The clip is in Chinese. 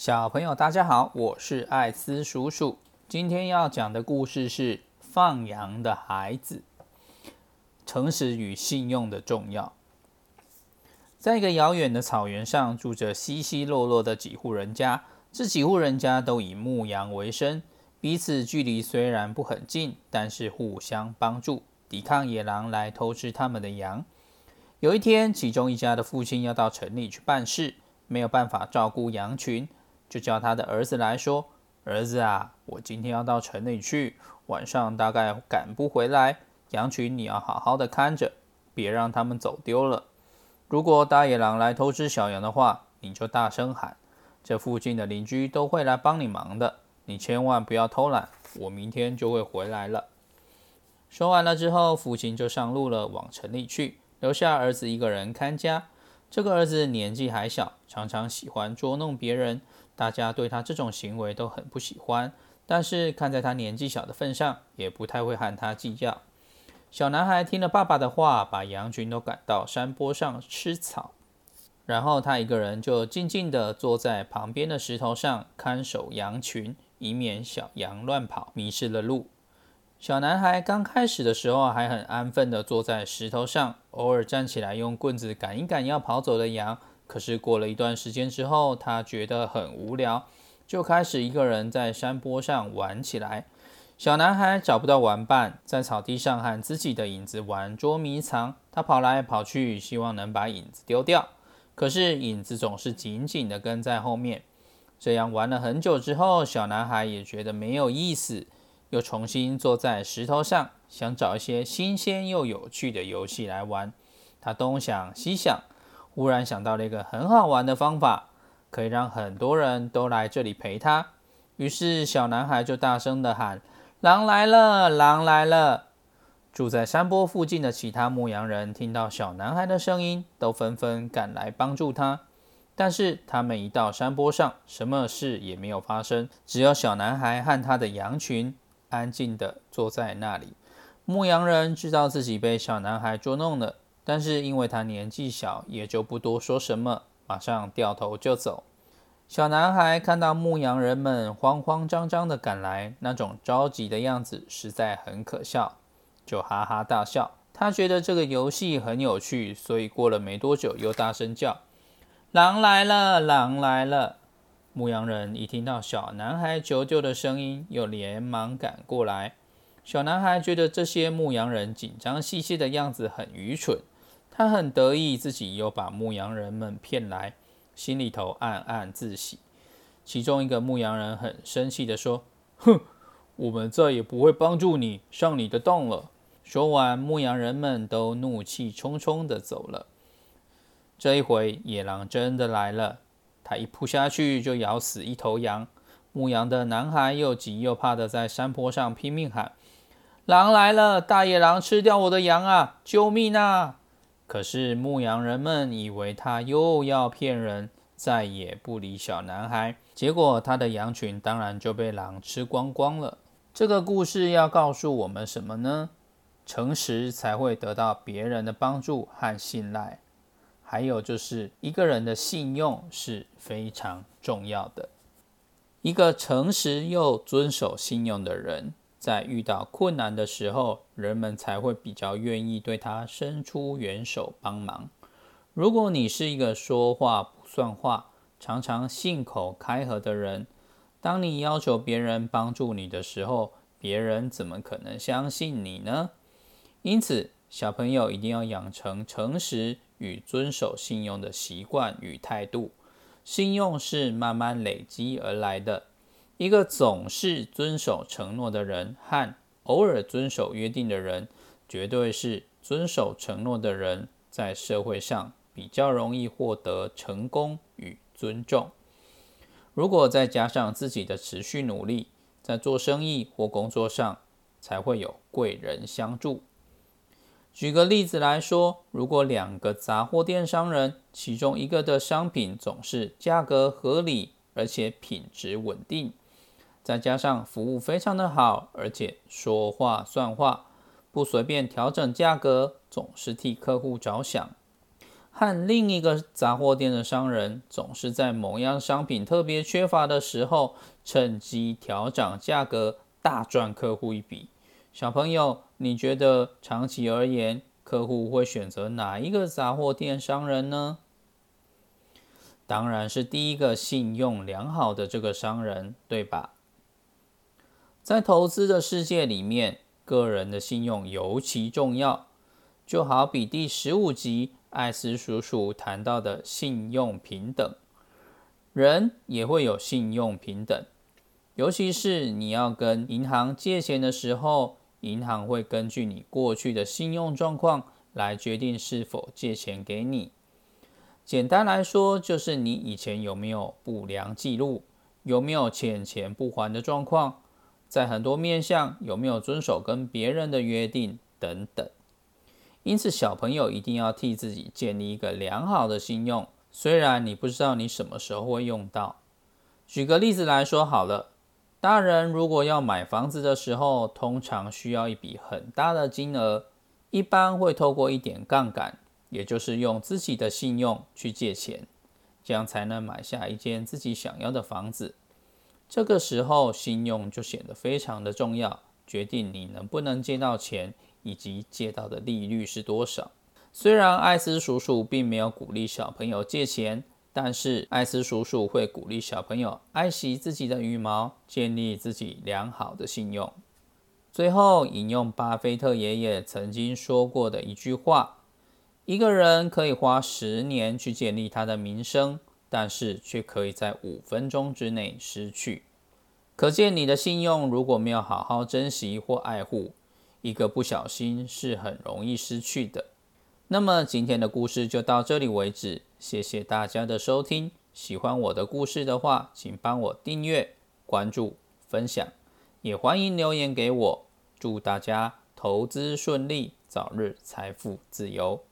小朋友，大家好，我是艾斯叔叔。今天要讲的故事是放羊的孩子，诚实与信用的重要。在一个遥远的草原上，住着稀稀落落的几户人家。这几户人家都以牧羊为生，彼此距离虽然不很近，但是互相帮助，抵抗野狼来偷吃他们的羊。有一天，其中一家的父亲要到城里去办事，没有办法照顾羊群，就叫他的儿子来说：“儿子啊，我今天要到城里去，晚上大概赶不回来，羊群你要好好的看着，别让他们走丢了。如果大野狼来偷吃小羊的话，你就大声喊，这附近的邻居都会来帮你忙的。你千万不要偷懒，我明天就会回来了。”说完了之后，父亲就上路了，往城里去。留下儿子一个人看家。这个儿子年纪还小，常常喜欢捉弄别人，大家对他这种行为都很不喜欢。但是看在他年纪小的份上，也不太会和他计较。小男孩听了爸爸的话，把羊群都赶到山坡上吃草，然后他一个人就静静地坐在旁边的石头上看守羊群，以免小羊乱跑，迷失了路。小男孩刚开始的时候还很安分地坐在石头上，偶尔站起来用棍子赶一赶要跑走的羊。可是过了一段时间之后，他觉得很无聊，就开始一个人在山坡上玩起来。小男孩找不到玩伴，在草地上和自己的影子玩捉迷藏。他跑来跑去，希望能把影子丢掉，可是影子总是紧紧地跟在后面。这样玩了很久之后，小男孩也觉得没有意思。又重新坐在石头上，想找一些新鲜又有趣的游戏来玩。他东想西想，忽然想到了一个很好玩的方法，可以让很多人都来这里陪他。于是，小男孩就大声的喊：“狼来了！狼来了！”住在山坡附近的其他牧羊人听到小男孩的声音，都纷纷赶来帮助他。但是，他们一到山坡上，什么事也没有发生，只有小男孩和他的羊群。安静地坐在那里。牧羊人知道自己被小男孩捉弄了，但是因为他年纪小，也就不多说什么，马上掉头就走。小男孩看到牧羊人们慌慌张张地赶来，那种着急的样子实在很可笑，就哈哈大笑。他觉得这个游戏很有趣，所以过了没多久，又大声叫：“狼来了！狼来了！”牧羊人一听到小男孩求救的声音，又连忙赶过来。小男孩觉得这些牧羊人紧张兮兮的样子很愚蠢，他很得意自己又把牧羊人们骗来，心里头暗暗自喜。其中一个牧羊人很生气地说：“哼，我们再也不会帮助你上你的当了。”说完，牧羊人们都怒气冲冲地走了。这一回，野狼真的来了。他一扑下去就咬死一头羊，牧羊的男孩又急又怕的在山坡上拼命喊：“狼来了！大野狼吃掉我的羊啊！救命啊！”可是牧羊人们以为他又要骗人，再也不理小男孩。结果他的羊群当然就被狼吃光光了。这个故事要告诉我们什么呢？诚实才会得到别人的帮助和信赖。还有就是一个人的信用是非常重要的。一个诚实又遵守信用的人，在遇到困难的时候，人们才会比较愿意对他伸出援手帮忙。如果你是一个说话不算话、常常信口开河的人，当你要求别人帮助你的时候，别人怎么可能相信你呢？因此，小朋友一定要养成诚实。与遵守信用的习惯与态度，信用是慢慢累积而来的。一个总是遵守承诺的人和偶尔遵守约定的人，绝对是遵守承诺的人，在社会上比较容易获得成功与尊重。如果再加上自己的持续努力，在做生意或工作上，才会有贵人相助。举个例子来说，如果两个杂货店商人，其中一个的商品总是价格合理，而且品质稳定，再加上服务非常的好，而且说话算话，不随便调整价格，总是替客户着想，和另一个杂货店的商人总是在某样商品特别缺乏的时候，趁机调涨价格，大赚客户一笔。小朋友，你觉得长期而言，客户会选择哪一个杂货店商人呢？当然是第一个信用良好的这个商人，对吧？在投资的世界里面，个人的信用尤其重要。就好比第十五集艾斯叔叔谈到的信用平等，人也会有信用平等，尤其是你要跟银行借钱的时候，银行会根据你过去的信用状况来决定是否借钱给你。简单来说，就是你以前有没有不良记录，有没有欠钱不还的状况，在很多面向有没有遵守跟别人的约定等等。因此，小朋友一定要替自己建立一个良好的信用。虽然你不知道你什么时候会用到。举个例子来说好了，大人如果要买房子的时候，通常需要一笔很大的金额，一般会透过一点杠杆，也就是用自己的信用去借钱，这样才能买下一间自己想要的房子。这个时候，信用就显得非常的重要，决定你能不能借到钱。以及借到的利率是多少？虽然艾斯叔叔并没有鼓励小朋友借钱，但是艾斯叔叔会鼓励小朋友爱惜自己的羽毛，建立自己良好的信用。最后引用巴菲特爷爷曾经说过的一句话：一个人可以花十年去建立他的名声，但是却可以在五分钟之内失去。可见你的信用如果没有好好珍惜或爱护。一个不小心是很容易失去的。那么今天的故事就到这里为止，谢谢大家的收听。喜欢我的故事的话，请帮我订阅、关注、分享，也欢迎留言给我。祝大家投资顺利，早日财富自由。